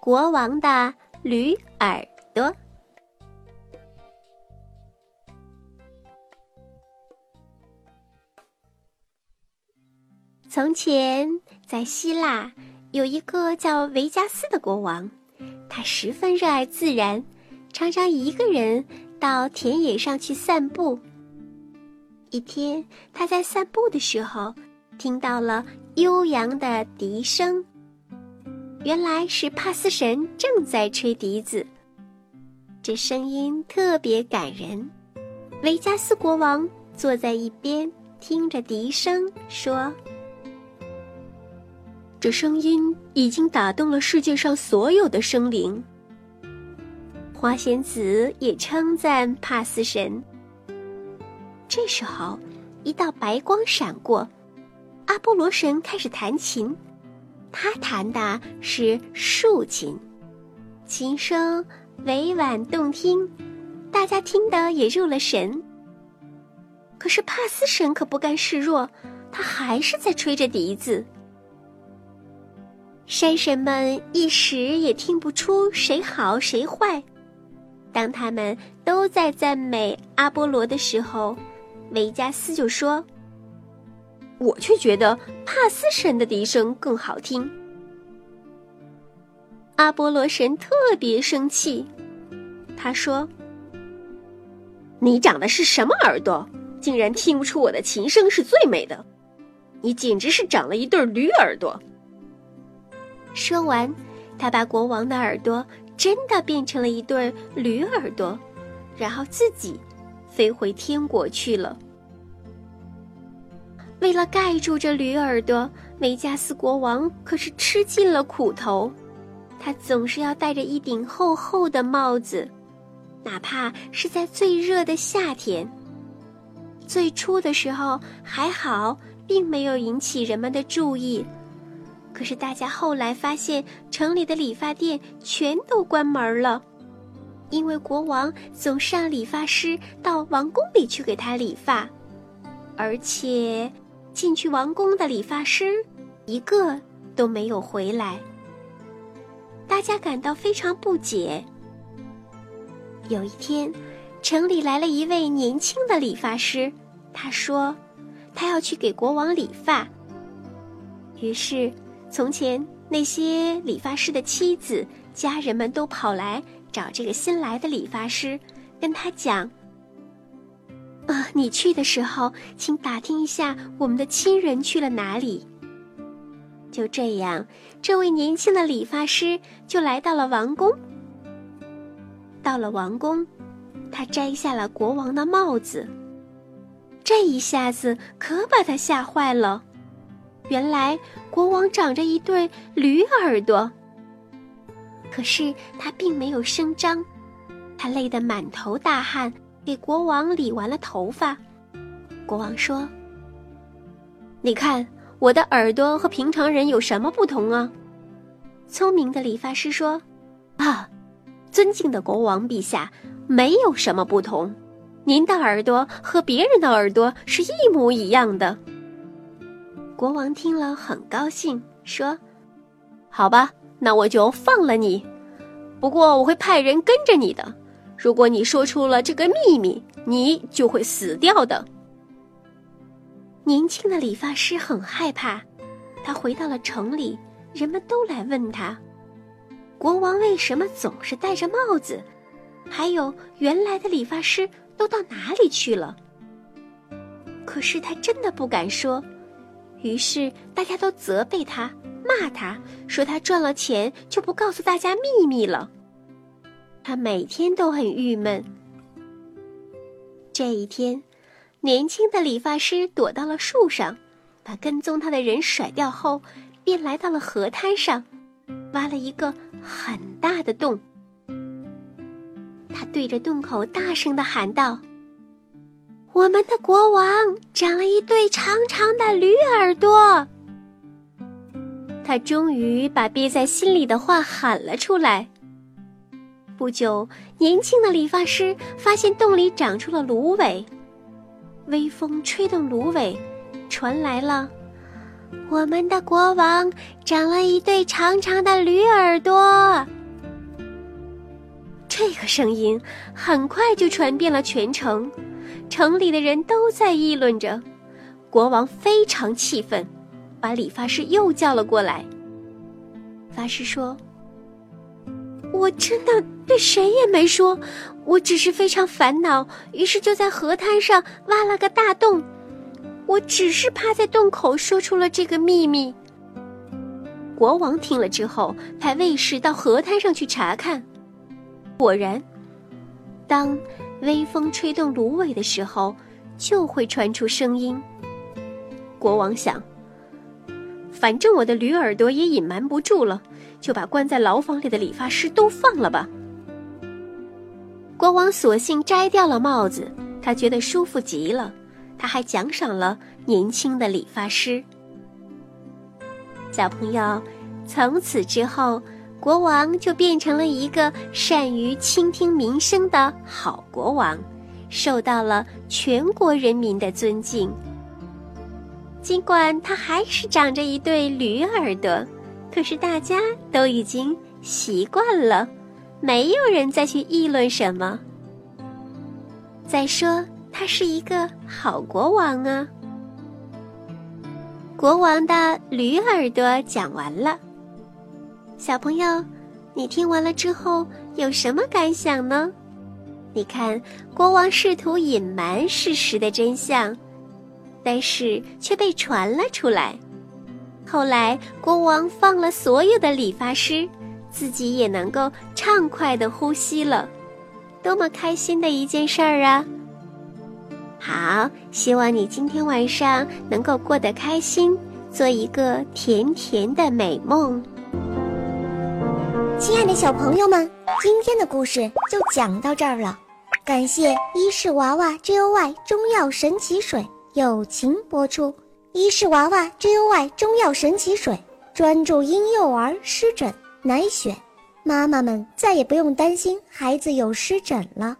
国王的驴耳朵。从前，在希腊有一个叫维加斯的国王，他十分热爱自然，常常一个人到田野上去散步。一天，他在散步的时候，听到了悠扬的笛声。原来是帕斯神正在吹笛子，这声音特别感人。维加斯国王坐在一边，听着笛声，说：“这声音已经打动了世界上所有的生灵。”花仙子也称赞帕斯神。这时候，一道白光闪过，阿波罗神开始弹琴。他弹的是竖琴，琴声委婉动听，大家听得也入了神。可是帕斯神可不甘示弱，他还是在吹着笛子。山神们一时也听不出谁好谁坏。当他们都在赞美阿波罗的时候，维加斯就说。我却觉得帕斯神的笛声更好听。阿波罗神特别生气，他说：“你长的是什么耳朵，竟然听不出我的琴声是最美的？你简直是长了一对驴耳朵。”说完，他把国王的耳朵真的变成了一对驴耳朵，然后自己飞回天国去了。为了盖住这驴耳朵，维加斯国王可是吃尽了苦头。他总是要戴着一顶厚厚的帽子，哪怕是在最热的夏天。最初的时候还好，并没有引起人们的注意。可是大家后来发现，城里的理发店全都关门了，因为国王总是让理发师到王宫里去给他理发，而且。进去王宫的理发师，一个都没有回来。大家感到非常不解。有一天，城里来了一位年轻的理发师，他说，他要去给国王理发。于是，从前那些理发师的妻子、家人们都跑来找这个新来的理发师，跟他讲。啊，你去的时候，请打听一下我们的亲人去了哪里。就这样，这位年轻的理发师就来到了王宫。到了王宫，他摘下了国王的帽子。这一下子可把他吓坏了。原来国王长着一对驴耳朵。可是他并没有声张，他累得满头大汗。给国王理完了头发，国王说：“你看我的耳朵和平常人有什么不同啊？”聪明的理发师说：“啊，尊敬的国王陛下，没有什么不同，您的耳朵和别人的耳朵是一模一样的。”国王听了很高兴，说：“好吧，那我就放了你，不过我会派人跟着你的。”如果你说出了这个秘密，你就会死掉的。年轻的理发师很害怕，他回到了城里，人们都来问他：国王为什么总是戴着帽子？还有原来的理发师都到哪里去了？可是他真的不敢说，于是大家都责备他，骂他，说他赚了钱就不告诉大家秘密了。他每天都很郁闷。这一天，年轻的理发师躲到了树上，把跟踪他的人甩掉后，便来到了河滩上，挖了一个很大的洞。他对着洞口大声的喊道：“我们的国王长了一对长长的驴耳朵。”他终于把憋在心里的话喊了出来。不久，年轻的理发师发现洞里长出了芦苇，微风吹动芦苇，传来了：“我们的国王长了一对长长的驴耳朵。”这个声音很快就传遍了全城，城里的人都在议论着。国王非常气愤，把理发师又叫了过来。法师说：“我真的对谁也没说，我只是非常烦恼，于是就在河滩上挖了个大洞。我只是趴在洞口说出了这个秘密。”国王听了之后，派卫士到河滩上去查看。果然，当微风吹动芦苇的时候，就会传出声音。国王想。反正我的驴耳朵也隐瞒不住了，就把关在牢房里的理发师都放了吧。国王索性摘掉了帽子，他觉得舒服极了。他还奖赏了年轻的理发师。小朋友，从此之后，国王就变成了一个善于倾听民生的好国王，受到了全国人民的尊敬。尽管他还是长着一对驴耳朵，可是大家都已经习惯了，没有人再去议论什么。再说，他是一个好国王啊。国王的驴耳朵讲完了，小朋友，你听完了之后有什么感想呢？你看，国王试图隐瞒事实的真相。但是却被传了出来。后来，国王放了所有的理发师，自己也能够畅快的呼吸了，多么开心的一件事儿啊！好，希望你今天晚上能够过得开心，做一个甜甜的美梦。亲爱的小朋友们，今天的故事就讲到这儿了，感谢伊氏娃娃 Joy 中药神奇水。友情播出，伊氏娃娃 JUY 中药神奇水，专注婴幼儿湿疹，奶癣，妈妈们再也不用担心孩子有湿疹了。